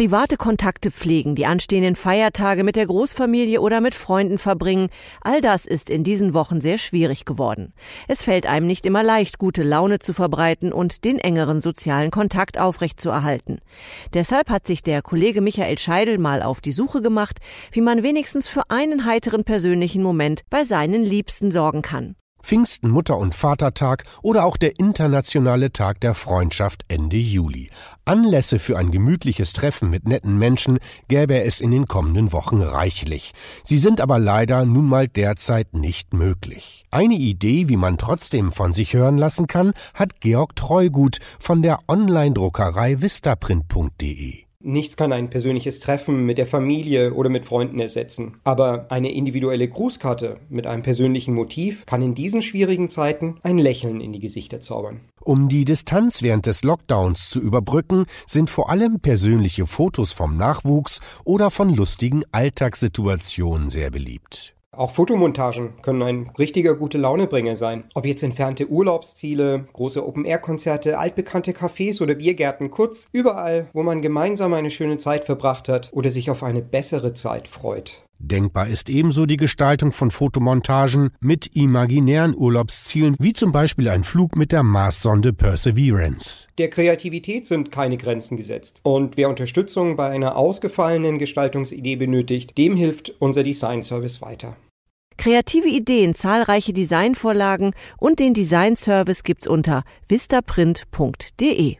Private Kontakte pflegen, die anstehenden Feiertage mit der Großfamilie oder mit Freunden verbringen, all das ist in diesen Wochen sehr schwierig geworden. Es fällt einem nicht immer leicht, gute Laune zu verbreiten und den engeren sozialen Kontakt aufrechtzuerhalten. Deshalb hat sich der Kollege Michael Scheidel mal auf die Suche gemacht, wie man wenigstens für einen heiteren persönlichen Moment bei seinen Liebsten sorgen kann. Pfingsten, Mutter- und Vatertag oder auch der internationale Tag der Freundschaft Ende Juli. Anlässe für ein gemütliches Treffen mit netten Menschen gäbe es in den kommenden Wochen reichlich. Sie sind aber leider nun mal derzeit nicht möglich. Eine Idee, wie man trotzdem von sich hören lassen kann, hat Georg Treugut von der Online-Druckerei vistaprint.de. Nichts kann ein persönliches Treffen mit der Familie oder mit Freunden ersetzen. Aber eine individuelle Grußkarte mit einem persönlichen Motiv kann in diesen schwierigen Zeiten ein Lächeln in die Gesichter zaubern. Um die Distanz während des Lockdowns zu überbrücken, sind vor allem persönliche Fotos vom Nachwuchs oder von lustigen Alltagssituationen sehr beliebt. Auch Fotomontagen können ein richtiger gute Launebringer sein. Ob jetzt entfernte Urlaubsziele, große Open-Air-Konzerte, altbekannte Cafés oder Biergärten, kurz überall, wo man gemeinsam eine schöne Zeit verbracht hat oder sich auf eine bessere Zeit freut. Denkbar ist ebenso die Gestaltung von Fotomontagen mit imaginären Urlaubszielen, wie zum Beispiel ein Flug mit der Marssonde Perseverance. Der Kreativität sind keine Grenzen gesetzt. Und wer Unterstützung bei einer ausgefallenen Gestaltungsidee benötigt, dem hilft unser Design Service weiter. Kreative Ideen, zahlreiche Designvorlagen und den Design Service gibt's unter vistaprint.de.